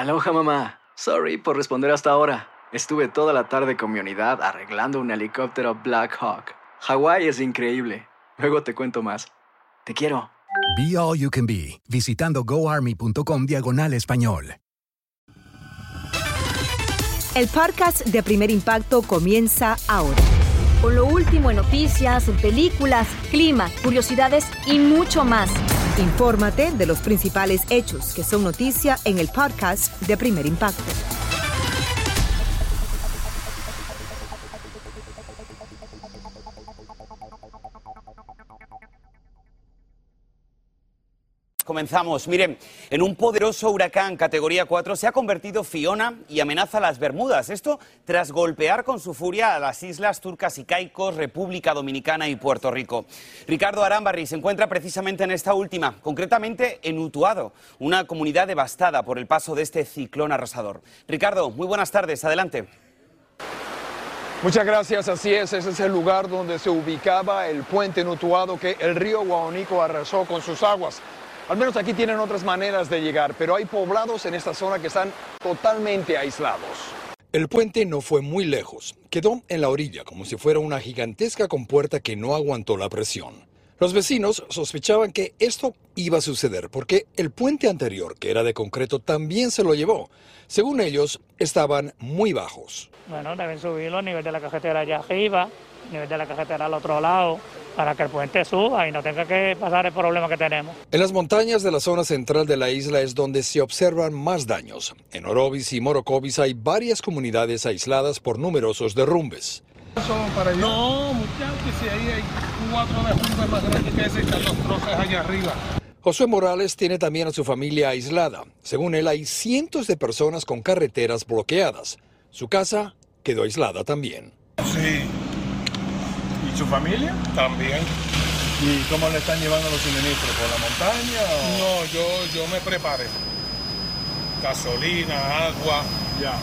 Aloha mamá. Sorry por responder hasta ahora. Estuve toda la tarde con mi unidad arreglando un helicóptero Black Hawk. Hawái es increíble. Luego te cuento más. Te quiero. Be All You Can Be, visitando goarmy.com diagonal español. El podcast de Primer Impacto comienza ahora. Con lo último en noticias, películas, clima, curiosidades y mucho más. Infórmate de los principales hechos que son noticia en el podcast de Primer Impacto. Comenzamos. Miren, en un poderoso huracán categoría 4 se ha convertido Fiona y amenaza las Bermudas. Esto tras golpear con su furia a las islas turcas y caicos, República Dominicana y Puerto Rico. Ricardo Arambarri se encuentra precisamente en esta última, concretamente en Utuado, una comunidad devastada por el paso de este ciclón arrasador. Ricardo, muy buenas tardes. Adelante. Muchas gracias, así es, ese es el lugar donde se ubicaba el puente en Utuado que el río Guaonico arrasó con sus aguas. Al menos aquí tienen otras maneras de llegar, pero hay poblados en esta zona que están totalmente aislados. El puente no fue muy lejos, quedó en la orilla como si fuera una gigantesca compuerta que no aguantó la presión. Los vecinos sospechaban que esto iba a suceder porque el puente anterior, que era de concreto, también se lo llevó. Según ellos, estaban muy bajos. Bueno, deben subirlo a nivel de la carretera allá arriba, nivel de la carretera al otro lado, para que el puente suba y no tenga que pasar el problema que tenemos. En las montañas de la zona central de la isla es donde se observan más daños. En Orovis y Morocovis hay varias comunidades aisladas por numerosos derrumbes. Para? No, muchachos, si ahí hay cuatro derrumbes más grandes que ese, están los troces allá arriba. Josué Morales tiene también a su familia aislada. Según él, hay cientos de personas con carreteras bloqueadas. Su casa quedó aislada también. Sí. ¿Y su familia? También. ¿Y cómo le están llevando los suministros? ¿Por la montaña? O... No, yo, yo me preparé. Gasolina, agua, ya.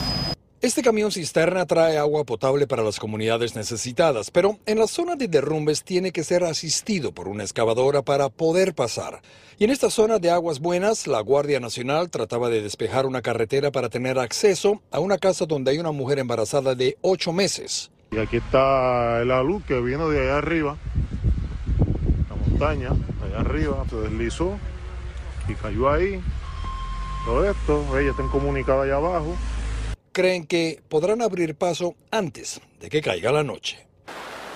Este camión cisterna trae agua potable para las comunidades necesitadas, pero en la zona de derrumbes tiene que ser asistido por una excavadora para poder pasar. Y en esta zona de aguas buenas, la Guardia Nacional trataba de despejar una carretera para tener acceso a una casa donde hay una mujer embarazada de ocho meses. Y aquí está la luz que vino de allá arriba, la montaña, allá arriba, se deslizó y cayó ahí. Todo esto, ella está incomunicada allá abajo creen que podrán abrir paso antes de que caiga la noche.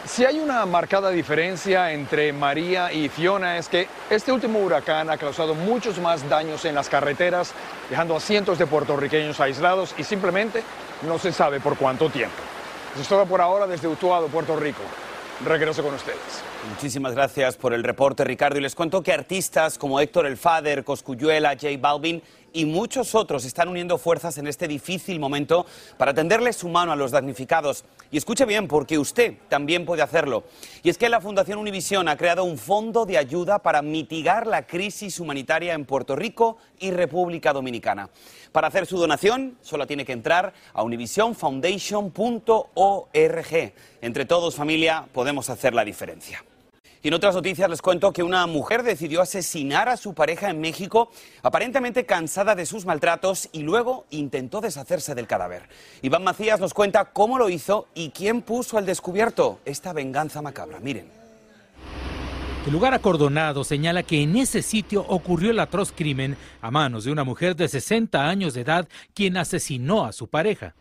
Si hay una marcada diferencia entre María y Fiona es que este último huracán ha causado muchos más daños en las carreteras, dejando a cientos de puertorriqueños aislados y simplemente no se sabe por cuánto tiempo. Eso es todo por ahora desde Utuado, Puerto Rico. Regreso con ustedes. Muchísimas gracias por el reporte, Ricardo. Y les cuento que artistas como Héctor El Fader, Coscuyuela, J Balvin y muchos otros están uniendo fuerzas en este difícil momento para tenderle su mano a los damnificados. Y escuche bien, porque usted también puede hacerlo. Y es que la Fundación Univisión ha creado un fondo de ayuda para mitigar la crisis humanitaria en Puerto Rico y República Dominicana. Para hacer su donación, solo tiene que entrar a univisionfoundation.org. Entre todos, familia, podemos hacer la diferencia. Y en otras noticias les cuento que una mujer decidió asesinar a su pareja en México, aparentemente cansada de sus maltratos, y luego intentó deshacerse del cadáver. Iván Macías nos cuenta cómo lo hizo y quién puso al descubierto esta venganza macabra. Miren. El lugar acordonado señala que en ese sitio ocurrió el atroz crimen a manos de una mujer de 60 años de edad quien asesinó a su pareja.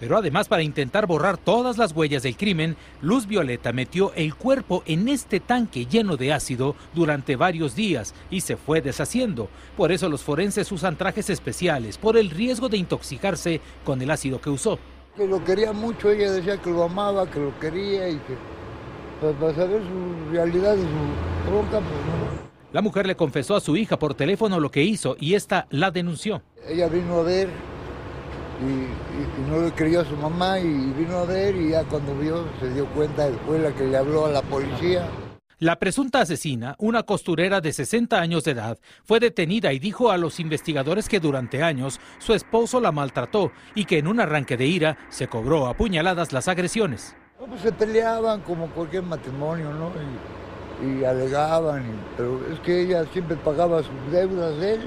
Pero además para intentar borrar todas las huellas del crimen, Luz Violeta metió el cuerpo en este tanque lleno de ácido durante varios días y se fue deshaciendo. Por eso los forenses usan trajes especiales por el riesgo de intoxicarse con el ácido que usó. Que lo quería mucho, ella decía que lo amaba, que lo quería y que pues, para saber su realidad y su bronca, pues no. La mujer le confesó a su hija por teléfono lo que hizo y esta la denunció. Ella vino a ver y, no le creyó a su mamá y vino a ver y ya cuando vio se dio cuenta, fue la que le habló a la policía. La presunta asesina, una costurera de 60 años de edad, fue detenida y dijo a los investigadores que durante años su esposo la maltrató y que en un arranque de ira se cobró a puñaladas las agresiones. Pues se peleaban como cualquier matrimonio, ¿no? Y, alegaban, pero es que ella siempre pagaba sus deudas de él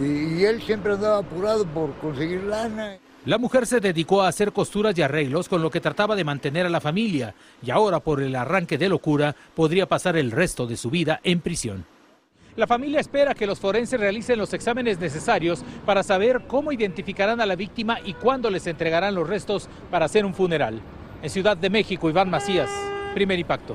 y, él siempre andaba apurado por conseguir lana. La mujer se dedicó a hacer costuras y arreglos con lo que trataba de mantener a la familia y ahora por el arranque de locura podría pasar el resto de su vida en prisión. La familia espera que los forenses realicen los exámenes necesarios para saber cómo identificarán a la víctima y cuándo les entregarán los restos para hacer un funeral. En Ciudad de México, Iván Macías, primer impacto.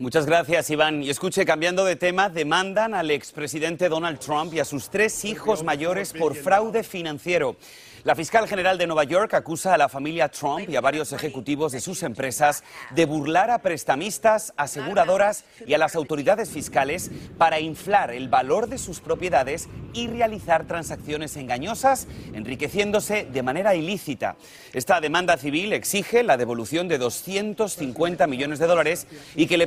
Muchas gracias, Iván. Y escuche, cambiando de tema, demandan al expresidente Donald Trump y a sus tres hijos mayores por fraude financiero. La fiscal general de Nueva York acusa a la familia Trump y a varios ejecutivos de sus empresas de burlar a prestamistas, aseguradoras y a las autoridades fiscales para inflar el valor de sus propiedades y realizar transacciones engañosas, enriqueciéndose de manera ilícita. Esta demanda civil exige la devolución de 250 millones de dólares y que le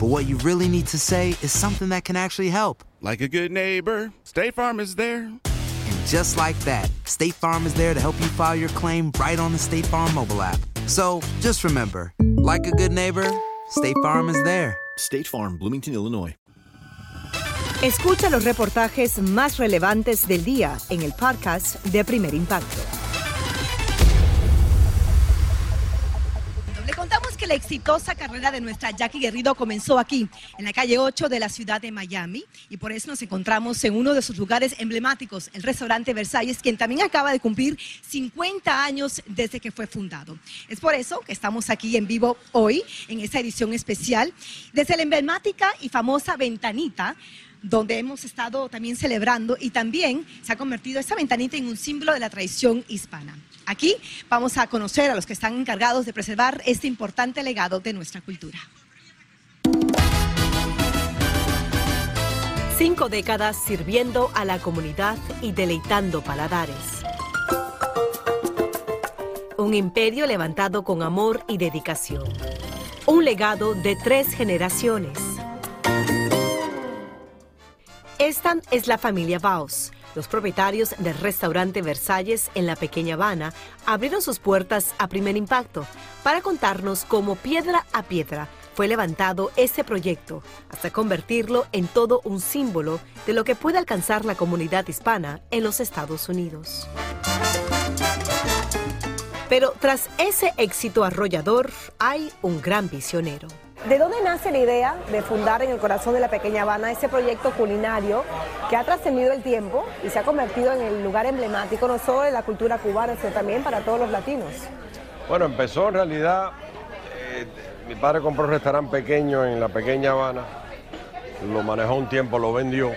But what you really need to say is something that can actually help. Like a good neighbor, State Farm is there. And just like that, State Farm is there to help you file your claim right on the State Farm mobile app. So just remember, like a good neighbor, State Farm is there. State Farm, Bloomington, Illinois. Escucha los reportajes más relevantes del día en el podcast de Primer Impacto. La exitosa carrera de nuestra Jackie Guerrido comenzó aquí, en la calle 8 de la ciudad de Miami, y por eso nos encontramos en uno de sus lugares emblemáticos, el restaurante Versalles, quien también acaba de cumplir 50 años desde que fue fundado. Es por eso que estamos aquí en vivo hoy, en esta edición especial, desde la emblemática y famosa ventanita donde hemos estado también celebrando y también se ha convertido esta ventanita en un símbolo de la tradición hispana. Aquí vamos a conocer a los que están encargados de preservar este importante legado de nuestra cultura. Cinco décadas sirviendo a la comunidad y deleitando paladares. Un imperio levantado con amor y dedicación. Un legado de tres generaciones esta es la familia Baus. Los propietarios del restaurante Versalles en la pequeña Habana abrieron sus puertas a primer impacto para contarnos cómo piedra a piedra fue levantado este proyecto hasta convertirlo en todo un símbolo de lo que puede alcanzar la comunidad hispana en los Estados Unidos. Pero tras ese éxito arrollador hay un gran visionero. ¿De dónde nace la idea de fundar en el corazón de la pequeña Habana ese proyecto culinario que ha trascendido el tiempo y se ha convertido en el lugar emblemático no solo de la cultura cubana, sino también para todos los latinos? Bueno, empezó en realidad, eh, mi padre compró un restaurante pequeño en la pequeña Habana, lo manejó un tiempo, lo vendió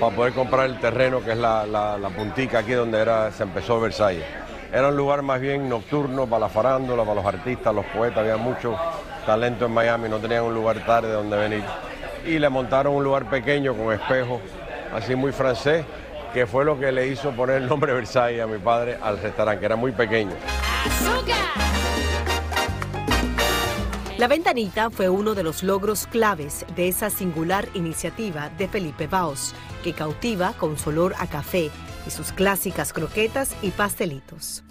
para poder comprar el terreno que es la, puntica aquí donde era, se empezó Versalles. Era un lugar más bien nocturno para la farándula, para los artistas, los poetas, había mucho talento en Miami, no tenían un lugar tarde donde venir. Y le montaron un lugar pequeño con espejo, así muy francés, que fue lo que le hizo poner el nombre Versailles a mi padre al restaurante, que era muy pequeño. La ventanita fue uno de los logros claves de esa singular iniciativa de Felipe Baos, que cautiva con su olor a café y sus clásicas croquetas y pastelitos.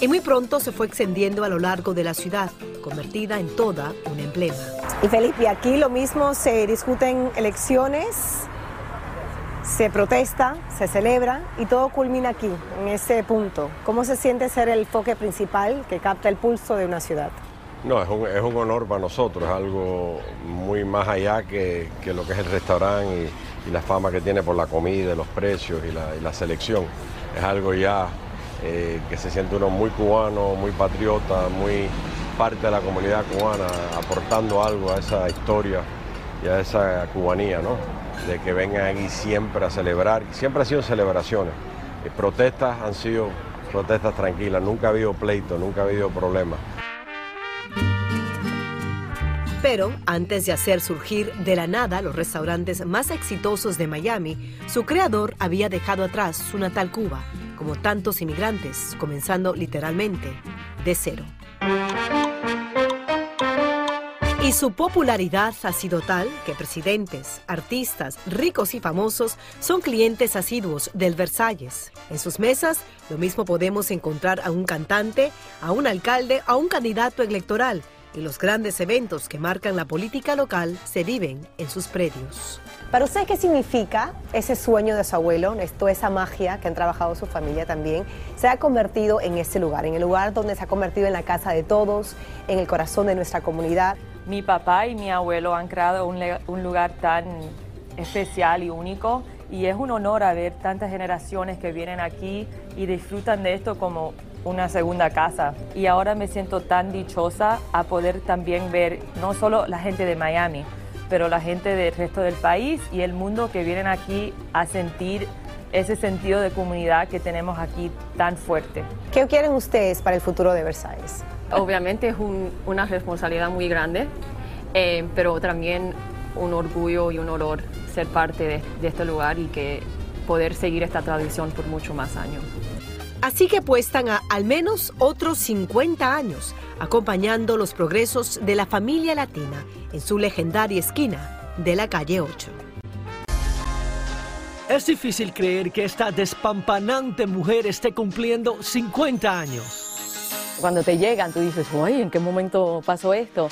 Y muy pronto se fue extendiendo a lo largo de la ciudad, convertida en toda un emblema. Y Felipe, aquí lo mismo se discuten elecciones, se protesta, se celebra y todo culmina aquí, en ese punto. ¿Cómo se siente ser el foque principal que capta el pulso de una ciudad? No, es un, es un honor para nosotros, es algo muy más allá que, que lo que es el restaurante y, y, la fama que tiene por la comida, los precios y la, y la selección. Es algo ya eh, que se siente uno muy cubano, muy patriota, muy parte de la comunidad cubana, aportando algo a esa historia y a esa cubanía, ¿no? De que vengan aquí siempre a celebrar, siempre ha sido celebraciones. Y protestas han sido protestas tranquilas, nunca ha habido pleito, nunca ha habido problemas. Pero antes de hacer surgir de la nada los restaurantes más exitosos de Miami, su creador había dejado atrás su natal Cuba, como tantos inmigrantes, comenzando literalmente de cero. Y su popularidad ha sido tal que presidentes, artistas, ricos y famosos son clientes asiduos del Versalles. En sus mesas, lo mismo podemos encontrar a un cantante, a un alcalde, a un candidato electoral. Y los grandes eventos que marcan la política local se viven en sus predios. ¿Para usted qué significa ese sueño de su abuelo, esto, esa magia que han trabajado su familia también, se ha convertido en este lugar, en el lugar donde se ha convertido en la casa de todos, en el corazón de nuestra comunidad? Mi papá y mi abuelo han creado un, un lugar tan especial y único y es un honor a ver tantas generaciones que vienen aquí y disfrutan de esto como una segunda casa. Y ahora me siento tan dichosa a poder también ver no solo la gente de Miami, pero la gente del resto del país y el mundo que vienen aquí a sentir ese sentido de comunidad que tenemos aquí tan fuerte. ¿Qué quieren ustedes para el futuro de Versalles? Obviamente es un, una responsabilidad muy grande, eh, pero también un orgullo y un honor ser parte de, de este lugar y que poder seguir esta tradición por mucho más años. Así que apuestan a al menos otros 50 años, acompañando los progresos de la familia latina en su legendaria esquina de la calle 8. Es difícil creer que esta despampanante mujer esté cumpliendo 50 años. Cuando te llegan, tú dices, uy, ¿en qué momento pasó esto?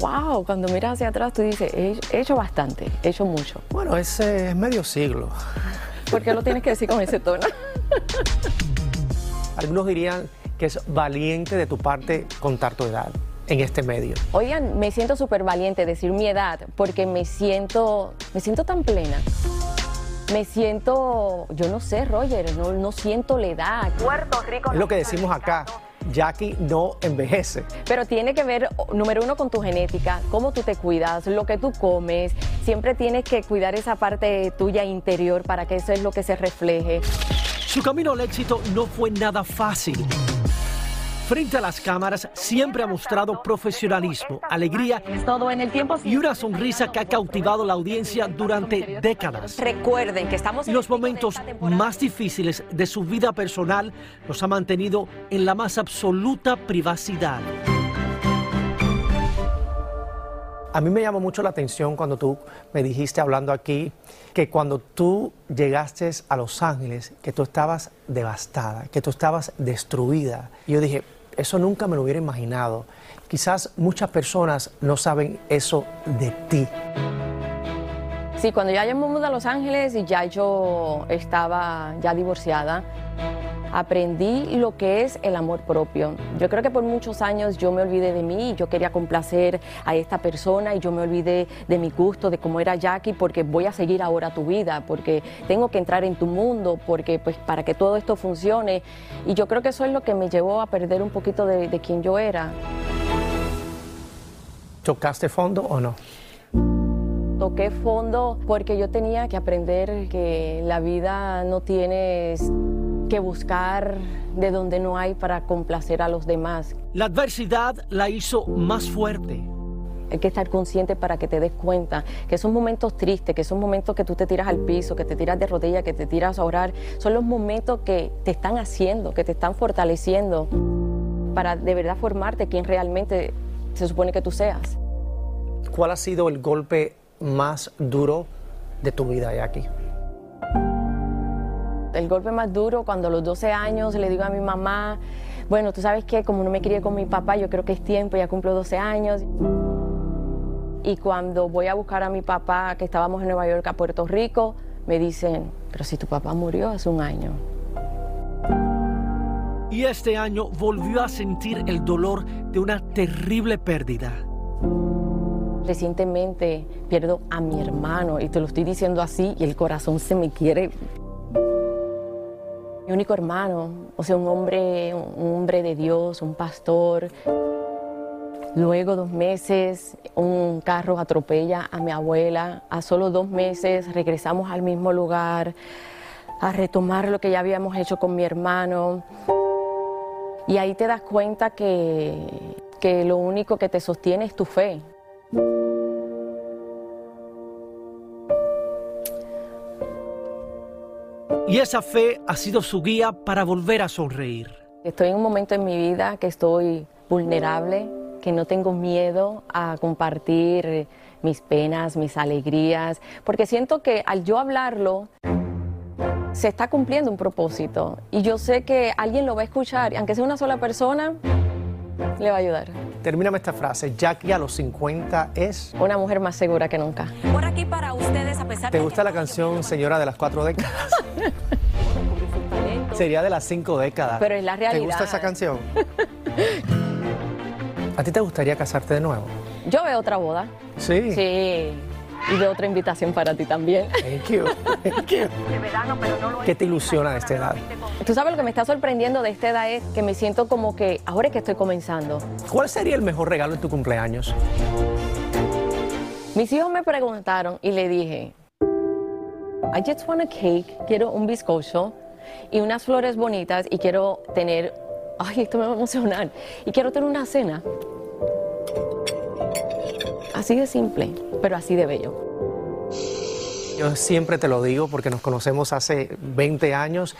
Wow, cuando miras hacia atrás, tú dices, he, he hecho bastante, he hecho mucho. Bueno, es medio siglo. ¿Por qué lo tienes que decir con ese tono? Algunos dirían que es valiente de tu parte contar tu edad en este medio. Oigan, me siento súper valiente decir mi edad porque me siento, me siento tan plena. Me siento, yo no sé, Roger, no, no siento la edad. Puerto Rico. Es lo que decimos acá. Jackie no envejece. Pero tiene que ver, número uno, con tu genética, cómo tú te cuidas, lo que tú comes. Siempre tienes que cuidar esa parte tuya interior para que eso es lo que se refleje. Su camino al éxito no fue nada fácil. Frente a las cámaras siempre ha mostrado profesionalismo, alegría Todo en el tiempo y una sonrisa que ha cautivado la audiencia durante décadas. Recuerden que estamos en los momentos más difíciles de su vida personal los ha mantenido en la más absoluta privacidad. A mí me llamó mucho la atención cuando tú me dijiste hablando aquí que cuando tú llegaste a Los Ángeles, que tú estabas devastada, que tú estabas destruida. Y yo dije, eso nunca me lo hubiera imaginado. Quizás muchas personas no saben eso de ti. Sí, cuando ya yo me mudé a Los Ángeles y ya yo estaba ya divorciada, aprendí lo que es el amor propio. Yo creo que por muchos años yo me olvidé de mí, yo quería complacer a esta persona y yo me olvidé de mi gusto, de cómo era Jackie, porque voy a seguir ahora tu vida, porque tengo que entrar en tu mundo, porque pues para que todo esto funcione. Y yo creo que eso es lo que me llevó a perder un poquito de, de quien yo era. ¿Tocaste fondo o no? Toqué fondo porque yo tenía que aprender que la vida no tienes que buscar de donde no hay para complacer a los demás. La adversidad la hizo más fuerte. Hay que estar consciente para que te des cuenta que esos momentos tristes, que esos momentos que tú te tiras al piso, que te tiras de rodillas, que te tiras a orar, son los momentos que te están haciendo, que te están fortaleciendo para de verdad formarte quien realmente se supone que tú seas. ¿Cuál ha sido el golpe más duro de tu vida, Jackie? El golpe más duro cuando a los 12 años le digo a mi mamá, bueno, tú sabes que como no me quería con mi papá, yo creo que es tiempo, ya cumplo 12 años. Y cuando voy a buscar a mi papá, que estábamos en Nueva York a Puerto Rico, me dicen, pero si tu papá murió hace un año. Y este año volvió a sentir el dolor de una terrible pérdida. Recientemente pierdo a mi hermano y te lo estoy diciendo así y el corazón se me quiere. Mi único hermano, o sea, un hombre, un hombre de Dios, un pastor. Luego dos meses, un carro atropella a mi abuela. A solo dos meses regresamos al mismo lugar a retomar lo que ya habíamos hecho con mi hermano. Y ahí te das cuenta que, que lo único que te sostiene es tu fe. Y esa fe ha sido su guía para volver a sonreír. Estoy en un momento en mi vida que estoy vulnerable, que no tengo miedo a compartir mis penas, mis alegrías, porque siento que al yo hablarlo, se está cumpliendo un propósito. Y yo sé que alguien lo va a escuchar, aunque sea una sola persona, le va a ayudar. Termíname esta frase. Jackie a los 50 es... Una mujer más segura que nunca. Por aquí para ustedes, a pesar ¿Te gusta la canción Señora de las Cuatro Décadas? Sería de las cinco décadas. Pero es la realidad. ¿Te gusta esa canción? ¿A ti te gustaría casarte de nuevo? Yo veo otra boda. Sí. Sí. Y veo otra invitación para ti también. Thank you. Thank you. ¿Qué te ilusiona de esta edad? Tú sabes lo que me está sorprendiendo de esta edad es que me siento como que ahora es que estoy comenzando. ¿Cuál sería el mejor regalo de tu cumpleaños? Mis hijos me preguntaron y le dije, I just want a cake, quiero un bizcocho y unas flores bonitas y quiero tener, ay, esto me va a emocionar, y quiero tener una cena. Así de simple, pero así de bello. Yo siempre te lo digo porque nos conocemos hace 20 años,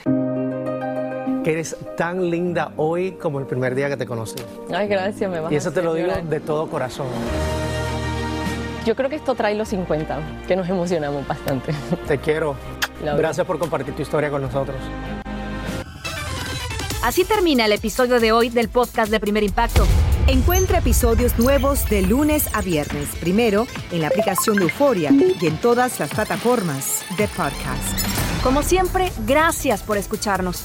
que eres tan linda hoy como el primer día que te conocí. Ay, gracias, me vas Y eso a te lo digo llorar. de todo corazón. Yo creo que esto trae los 50, que nos emocionamos bastante. Te quiero. Gracias por compartir tu historia con nosotros. Así termina el episodio de hoy del podcast de Primer Impacto. Encuentra episodios nuevos de lunes a viernes, primero en la aplicación de Euforia y en todas las plataformas de podcast. Como siempre, gracias por escucharnos.